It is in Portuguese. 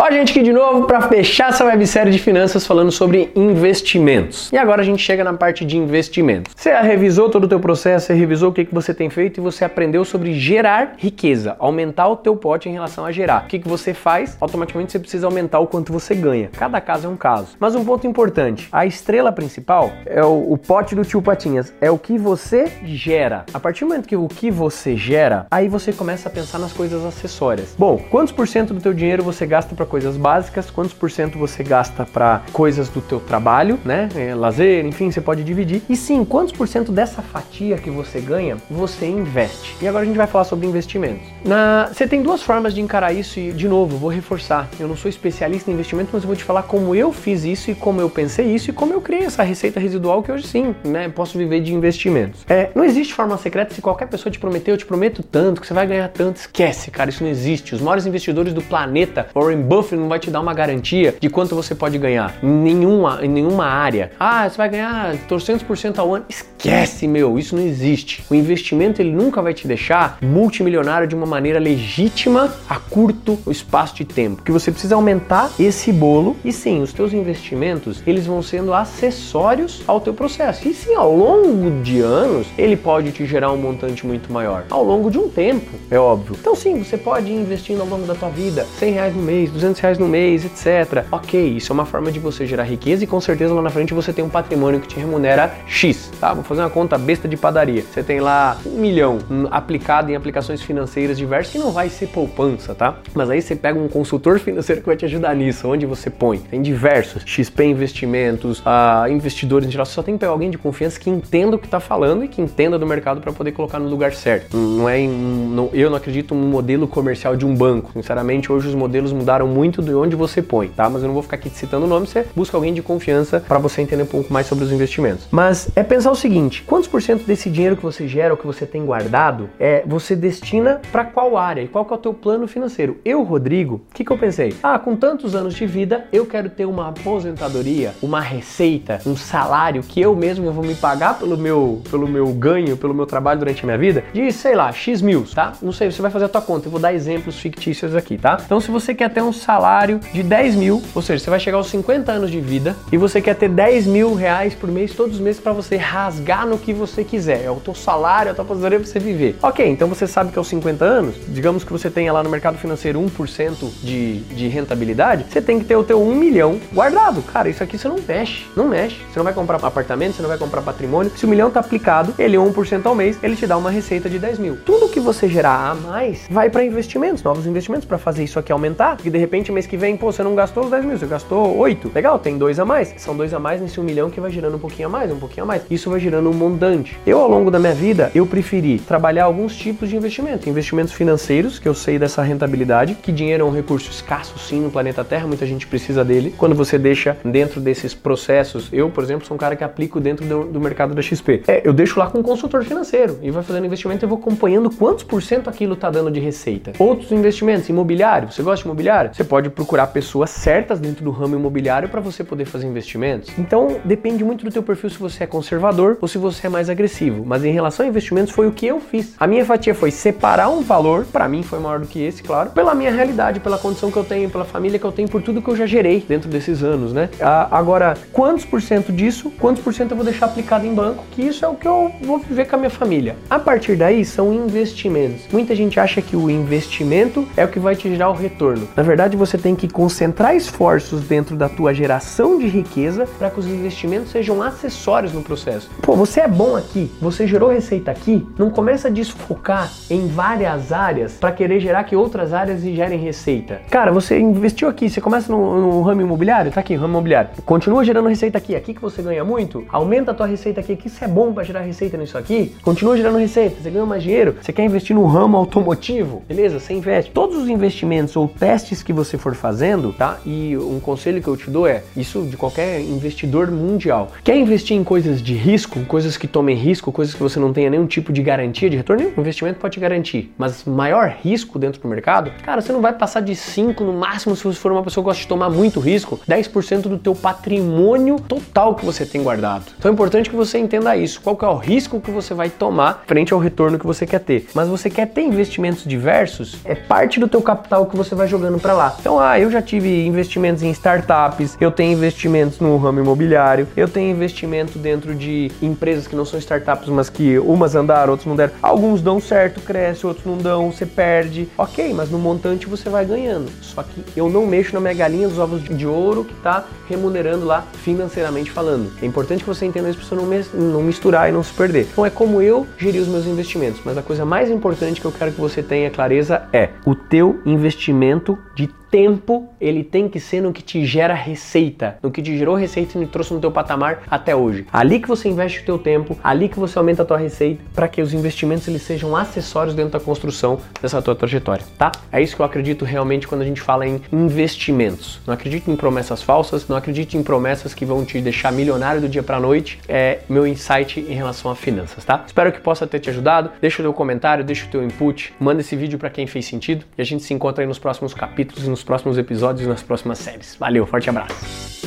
Ó, a gente aqui de novo para fechar essa websérie de finanças falando sobre investimentos. E agora a gente chega na parte de investimentos. Você revisou todo o teu processo, você revisou o que, que você tem feito e você aprendeu sobre gerar riqueza, aumentar o teu pote em relação a gerar. O que, que você faz? Automaticamente você precisa aumentar o quanto você ganha. Cada caso é um caso. Mas um ponto importante, a estrela principal é o, o pote do tio Patinhas, é o que você gera. A partir do momento que o que você gera, aí você começa a pensar nas coisas acessórias. Bom, quantos por cento do teu dinheiro você gasta para coisas básicas, quantos por cento você gasta para coisas do teu trabalho, né? É, lazer, enfim, você pode dividir. E sim, quantos por cento dessa fatia que você ganha, você investe. E agora a gente vai falar sobre investimentos. Na... Você tem duas formas de encarar isso e, de novo, vou reforçar. Eu não sou especialista em investimento, mas eu vou te falar como eu fiz isso e como eu pensei isso e como eu criei essa receita residual que hoje sim, né? Posso viver de investimentos. É, não existe forma secreta se qualquer pessoa te prometer, eu te prometo tanto, que você vai ganhar tanto. Esquece, cara, isso não existe. Os maiores investidores do planeta, Warren Buffett, não vai te dar uma garantia de quanto você pode ganhar em nenhuma, em nenhuma área. Ah, você vai ganhar 300% ao ano. Meu, isso não existe. O investimento ele nunca vai te deixar multimilionário de uma maneira legítima a curto espaço de tempo. Que você precisa aumentar esse bolo e sim, os teus investimentos, eles vão sendo acessórios ao teu processo. E sim, ao longo de anos, ele pode te gerar um montante muito maior. Ao longo de um tempo, é óbvio. Então sim, você pode ir investindo ao longo da tua vida, 100 reais no mês, 200 reais no mês, etc. Ok, isso é uma forma de você gerar riqueza e com certeza lá na frente você tem um patrimônio que te remunera X, tá? Vou fazer uma conta besta de padaria. Você tem lá um milhão aplicado em aplicações financeiras diversas que não vai ser poupança, tá? Mas aí você pega um consultor financeiro que vai te ajudar nisso, onde você põe. Tem diversos, XP Investimentos, uh, investidores em geral. Você só tem que pegar alguém de confiança que entenda o que está falando e que entenda do mercado para poder colocar no lugar certo. Não é, não, eu não acredito num modelo comercial de um banco. Sinceramente, hoje os modelos mudaram muito de onde você põe, tá? Mas eu não vou ficar aqui citando o nome, você busca alguém de confiança para você entender um pouco mais sobre os investimentos. Mas é pensar o seguinte: quantos por cento desse dinheiro que você gera ou que você tem guardado é você destina para qual área e qual que é o teu plano financeiro? Eu, Rodrigo, o que, que eu pensei? Ah, com tantos anos de vida, eu quero ter uma aposentadoria, uma receita, um salário que eu mesmo vou me pagar pelo meu, pelo meu ganho, pelo meu trabalho durante a minha vida, de, sei lá, X mil, tá? Não sei, você vai fazer a tua conta. Eu vou dar exemplos fictícios aqui, tá? Então, se você quer ter um salário de 10 mil, ou seja, você vai chegar aos 50 anos de vida e você quer ter 10 mil reais por mês, todos os meses, para você rasgar no que você quiser. É o teu salário, a tua aposentadoria pra você viver. Ok, então você sabe que aos 50 anos, digamos que você tenha lá no mercado financeiro 1% de, de rentabilidade, você tem que ter o teu 1 milhão guardado. Cara, isso aqui você não mexe, não mexe. Você não vai comprar apartamento, você não vai comprar patrimônio. Se o milhão tá aplicado, ele é 1% ao mês, ele te dá uma receita de 10 mil. Tudo que você gerar a mais vai para investimentos, novos investimentos, para fazer isso aqui aumentar. Porque de repente, mês que vem, pô, você não gastou os 10 mil, você gastou 8. Legal, tem dois a mais. São dois a mais nesse 1 milhão que vai gerando um pouquinho a mais, um pouquinho a mais. Isso vai gerando um montante. Eu, ao longo da minha vida, eu preferi trabalhar alguns tipos de investimento. Investimentos financeiros, que eu sei dessa rentabilidade, que dinheiro é um recurso escasso sim no planeta Terra, muita gente precisa dele. Quando você deixa dentro desses processos, eu, por exemplo, sou um cara que aplico dentro do, do mercado da XP. É, eu deixo lá com um consultor financeiro e vai fazendo investimento e eu vou acompanhando quantos por cento aquilo está dando de receita. Outros investimentos, imobiliário. Você gosta de imobiliário? Você pode procurar pessoas certas dentro do ramo imobiliário para você poder fazer investimentos. Então, depende muito do teu perfil se você é conservador ou se você é mais agressivo. Mas em relação a investimentos, foi o que eu fiz. A minha fatia foi separar um valor, para mim foi maior do que esse, claro, pela minha realidade, pela condição que eu tenho, pela família que eu tenho, por tudo que eu já gerei dentro desses anos, né? Agora, quantos por cento disso, quantos por cento eu vou deixar aplicado em banco, que isso é o que eu vou viver com a minha família. A partir daí são investimentos. Muita gente acha que o investimento é o que vai te gerar o retorno. Na verdade, você tem que concentrar esforços dentro da tua geração de riqueza para que os investimentos sejam acessórios no processo. Pô, você é bom aqui, você gerou receita aqui, não começa a desfocar em várias áreas para querer gerar que outras áreas gerem receita. Cara, você investiu aqui, você começa no, no ramo imobiliário, tá aqui, ramo imobiliário. Continua gerando receita aqui, aqui que você ganha muito, aumenta a tua receita aqui, que isso é bom para gerar receita nisso aqui. Continua gerando receita, você ganha mais dinheiro. Você quer investir no ramo automotivo, beleza? Você investe. Todos os investimentos ou testes que você for fazendo, tá? E um conselho que eu te dou é isso de qualquer investidor mundial. Quer investir em coisas de risco, coisas que tomem risco, coisas que você não tenha nenhum tipo de garantia de retorno? Nenhum investimento pode te garantir, mas maior risco dentro do mercado, cara, você não vai passar de 5 no máximo se você for uma pessoa que gosta de tomar muito risco, 10% do teu patrimônio total que você tem guardado. Então é importante que você entenda isso. Qual que é o risco que você vai tomar frente ao retorno que você quer ter? Mas você quer ter investimentos diversos, é parte do teu capital que você vai jogando para lá. lá. Então, ah, eu já tive investimentos em startups, eu tenho investimentos no ramo imobiliário, eu tenho investimento dentro de empresas que não são startups, mas que umas andaram, outras não deram. Alguns dão certo, cresce, outros não dão, você perde. Ok, mas no montante você vai ganhando. Só que eu não mexo na minha galinha dos ovos de ouro que está remunerando lá financeiramente falando. É importante que você entenda isso para você não misturar e não se perder. Então é como eu gerir os meus investimentos, mas a coisa mais importante que eu quero que você tenha clareza é o teu investimento de tempo ele tem que ser no que te gera receita, no que te gerou receita e me trouxe no teu patamar até hoje. Ali que você investe o teu tempo, ali que você aumenta a tua receita, para que os investimentos eles sejam acessórios dentro da construção dessa tua trajetória, tá? É isso que eu acredito realmente quando a gente fala em investimentos. Não acredito em promessas falsas, não acredito em promessas que vão te deixar milionário do dia para noite. É meu insight em relação a finanças, tá? Espero que possa ter te ajudado. Deixa o teu comentário, deixa o teu input, manda esse vídeo para quem fez sentido e a gente se encontra aí nos próximos capítulos e nos próximos episódios e nas próximas séries. Valeu, forte abraço.